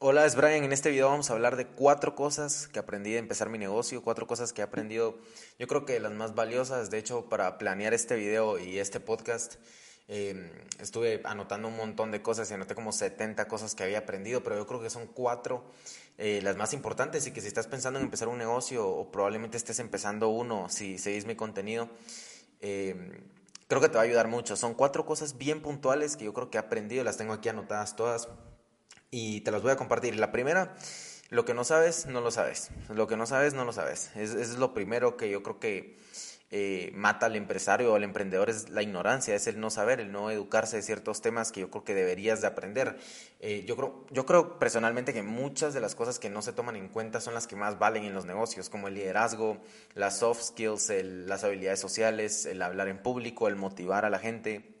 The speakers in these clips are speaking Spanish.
Hola, es Brian. En este video vamos a hablar de cuatro cosas que aprendí de empezar mi negocio, cuatro cosas que he aprendido, yo creo que las más valiosas, de hecho, para planear este video y este podcast. Eh, estuve anotando un montón de cosas y anoté como 70 cosas que había aprendido, pero yo creo que son cuatro eh, las más importantes y que si estás pensando en empezar un negocio o probablemente estés empezando uno, si seguís mi contenido, eh, creo que te va a ayudar mucho. Son cuatro cosas bien puntuales que yo creo que he aprendido, las tengo aquí anotadas todas y te las voy a compartir. La primera, lo que no sabes, no lo sabes. Lo que no sabes, no lo sabes. Es, es lo primero que yo creo que eh, mata al empresario o al emprendedor es la ignorancia, es el no saber, el no educarse de ciertos temas que yo creo que deberías de aprender. Eh, yo, creo, yo creo personalmente que muchas de las cosas que no se toman en cuenta son las que más valen en los negocios, como el liderazgo, las soft skills, las habilidades sociales, el hablar en público, el motivar a la gente.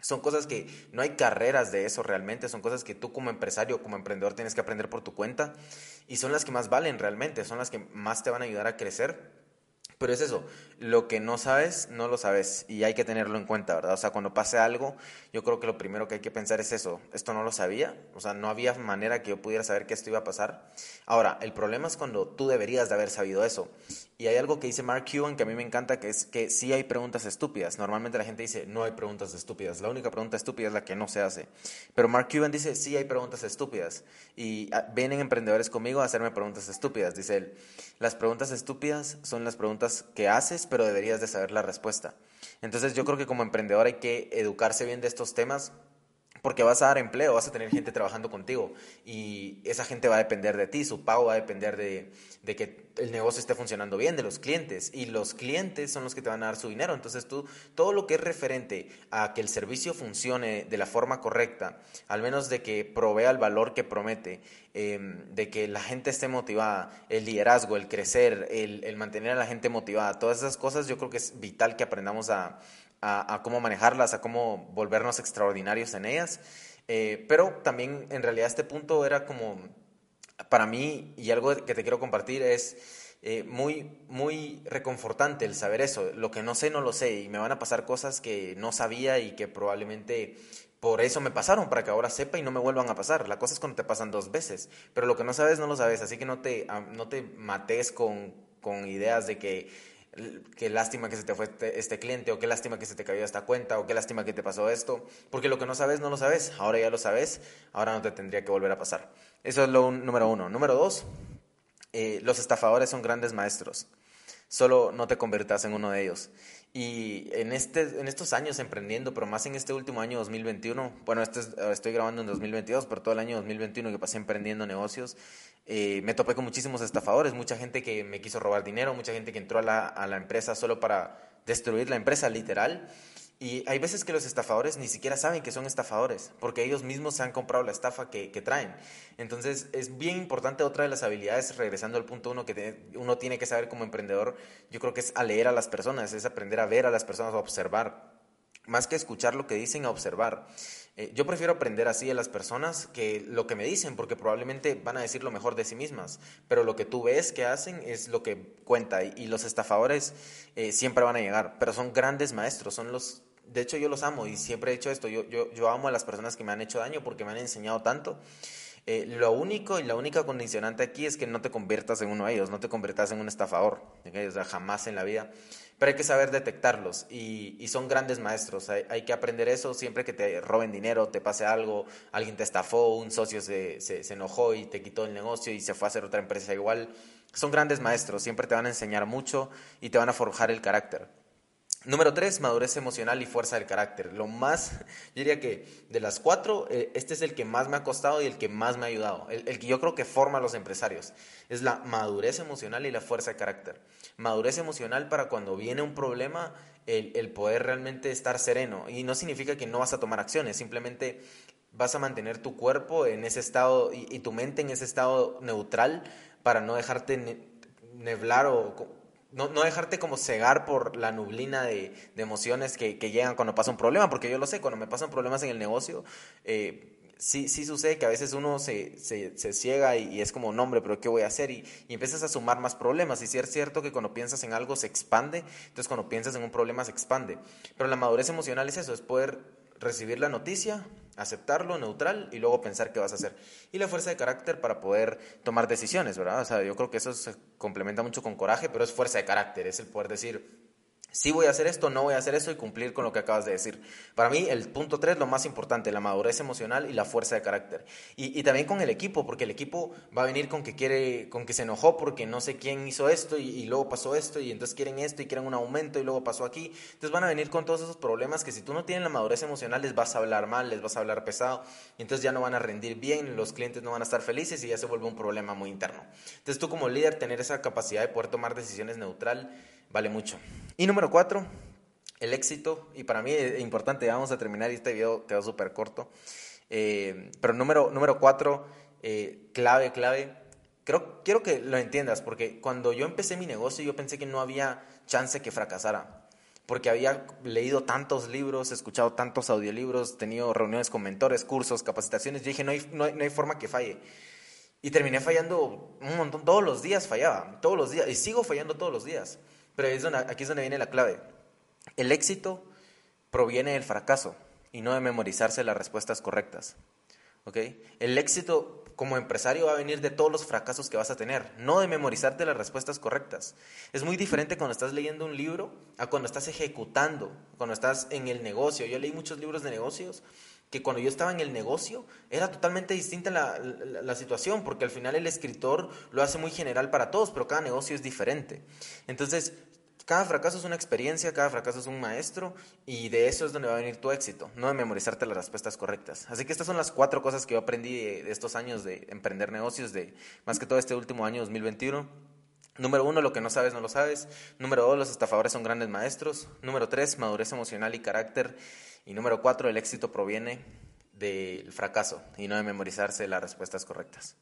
Son cosas que no hay carreras de eso realmente, son cosas que tú como empresario, como emprendedor tienes que aprender por tu cuenta y son las que más valen realmente, son las que más te van a ayudar a crecer pero es eso, lo que no sabes, no lo sabes y hay que tenerlo en cuenta, ¿verdad? O sea, cuando pase algo, yo creo que lo primero que hay que pensar es eso, esto no lo sabía, o sea, no había manera que yo pudiera saber que esto iba a pasar. Ahora, el problema es cuando tú deberías de haber sabido eso. Y hay algo que dice Mark Cuban que a mí me encanta, que es que sí hay preguntas estúpidas. Normalmente la gente dice, no hay preguntas estúpidas. La única pregunta estúpida es la que no se hace. Pero Mark Cuban dice, sí hay preguntas estúpidas. Y ah, vienen emprendedores conmigo a hacerme preguntas estúpidas. Dice él, las preguntas estúpidas son las preguntas que haces, pero deberías de saber la respuesta. Entonces yo creo que como emprendedor hay que educarse bien de estos temas porque vas a dar empleo, vas a tener gente trabajando contigo y esa gente va a depender de ti, su pago va a depender de, que el negocio esté funcionando bien, de los clientes y los clientes son los que te van a dar su dinero. Entonces tú, todo lo que es referente a que el servicio funcione de la forma correcta, al menos de que provea el valor que promete, em, de que la gente esté motivada, el liderazgo, el crecer, el, el mantener a la gente motivada, todas esas cosas yo creo que es vital que aprendamos a a, cómo manejarlas, a cómo volvernos extraordinarios en ellas. Eh, pero también en realidad este punto era como, para mí, y algo que te quiero compartir es eh, muy, muy reconfortante el saber eso. Lo que no sé, no lo sé, y me van a pasar cosas que no sabía y que probablemente por eso me pasaron, para que ahora sepa y no me vuelvan a pasar. La cosa es cuando te pasan dos veces, pero lo que no sabes, no lo sabes, así que no te, no te mates con, con ideas de que qué lástima que se te fue este, este, cliente, o qué lástima que se te cayó esta cuenta, o qué lástima que te pasó esto, porque lo que no sabes, no lo sabes, ahora ya lo sabes, ahora no te tendría que volver a pasar. Eso es lo número uno. Número dos, eh, los estafadores son grandes maestros, solo no te conviertas en uno de ellos. Y en, este, en estos años emprendiendo, pero más en este último año 2021, bueno, este estoy grabando en 2022, pero todo el año 2021 que pasé emprendiendo negocios, eh, me topé con muchísimos estafadores, mucha gente que me quiso robar dinero, mucha gente que entró a la, a la empresa solo para destruir la empresa, literal. Y hay veces que los estafadores ni siquiera saben que son estafadores, porque ellos mismos se han comprado la estafa que, traen. Entonces es bien importante otra de las habilidades, regresando al punto uno, que uno tiene que saber como emprendedor, yo creo que es a leer a las personas, es aprender a ver a las personas, a observar. Más que escuchar lo que dicen, a observar. Eh, yo prefiero aprender así de las personas que lo que me dicen, porque probablemente van a decir lo mejor de sí mismas, pero lo que tú ves que hacen es lo que cuenta y, los estafadores eh, siempre van a llegar, pero son grandes maestros, son los de hecho yo los amo y siempre he hecho esto, yo, yo, yo amo a las personas que me han hecho daño porque me han enseñado tanto. Eh, lo único y la única condicionante aquí es que no te conviertas en uno de ellos, no te conviertas en un estafador, o sea, jamás en la vida. Pero hay que saber detectarlos y, y son grandes maestros. Hay, hay, que aprender eso siempre que te roben dinero, te pase algo, alguien te estafó, un socio se, se, se enojó y te quitó el negocio y se fue a hacer otra empresa igual. Son grandes maestros, siempre te van a enseñar mucho y te van a forjar el carácter. Número tres, madurez emocional y fuerza del carácter. Lo más, yo diría que de las cuatro, eh, este es el que más me ha costado y el que más me ha ayudado. El, que yo creo que forma a los empresarios. Es la madurez emocional y la fuerza de carácter. Madurez emocional para cuando viene un problema, el, el poder realmente estar sereno. Y no significa que no vas a tomar acciones, simplemente vas a mantener tu cuerpo en ese estado y, tu mente en ese estado neutral para no dejarte neblar o no, no, dejarte como cegar por la nublina de, emociones que, llegan cuando pasa un problema, porque yo lo sé, cuando me pasan problemas en el negocio, eh, sí, sí sucede que a veces uno se, se, ciega y, es como, nombre, pero ¿qué voy a hacer? Y, y, empiezas a sumar más problemas. Y sí es cierto que cuando piensas en algo se expande, entonces cuando piensas en un problema se expande. Pero la madurez emocional es eso, es poder recibir la noticia, aceptarlo neutral y luego pensar qué vas a hacer. Y la fuerza de carácter para poder tomar decisiones, ¿verdad? O sea, yo creo que eso se complementa mucho con coraje, pero es fuerza de carácter, es el poder decir, sí voy a hacer esto, no voy a hacer eso y cumplir con lo que acabas de decir. Para mí, el punto tres, lo más importante, la madurez emocional y la fuerza de carácter. Y, también con el equipo, porque el equipo va a venir con que quiere, con que se enojó porque no sé quién hizo esto y, luego pasó esto y entonces quieren esto y quieren un aumento y luego pasó aquí. Entonces van a venir con todos esos problemas que si tú no tienes la madurez emocional les vas a hablar mal, les vas a hablar pesado y entonces ya no van a rendir bien, los clientes no van a estar felices y ya se vuelve un problema muy interno. Entonces tú como líder tener esa capacidad de poder tomar decisiones neutral vale mucho. Y número cuatro, el éxito. Y para mí es importante, vamos a terminar y este video quedó súper corto. Eh, pero número, número cuatro, eh, clave, clave. Creo, quiero que lo entiendas, porque cuando yo empecé mi negocio yo pensé que no había chance que fracasara. Porque había leído tantos libros, escuchado tantos audiolibros, tenido reuniones con mentores, cursos, capacitaciones. Yo dije, no hay, no hay, no hay forma que falle. Y terminé fallando un montón, todos los días fallaba, todos los días, y sigo fallando todos los días. Pero es aquí es donde viene la clave. El éxito proviene del fracaso y no de memorizarse las respuestas correctas. ¿Okay? El éxito como empresario va a venir de todos los fracasos que vas a tener, no de memorizarte las respuestas correctas. Es muy diferente cuando estás leyendo un libro a cuando estás ejecutando, cuando estás en el negocio. Yo leí muchos libros de negocios que cuando yo estaba en el negocio era totalmente distinta la, la, situación, porque al final el escritor lo hace muy general para todos, pero cada negocio es diferente. Entonces, cada fracaso es una experiencia, cada fracaso es un maestro y de eso es donde va a venir tu éxito, no de memorizarte las respuestas correctas. Así que estas son las cuatro cosas que yo aprendí de, estos años de emprender negocios, de más que todo este último año 2021. Número uno, lo que no sabes no lo sabes. Número dos, los estafadores son grandes maestros. Número tres, madurez emocional y carácter. Y número cuatro, el éxito proviene del fracaso y no de memorizarse las respuestas correctas.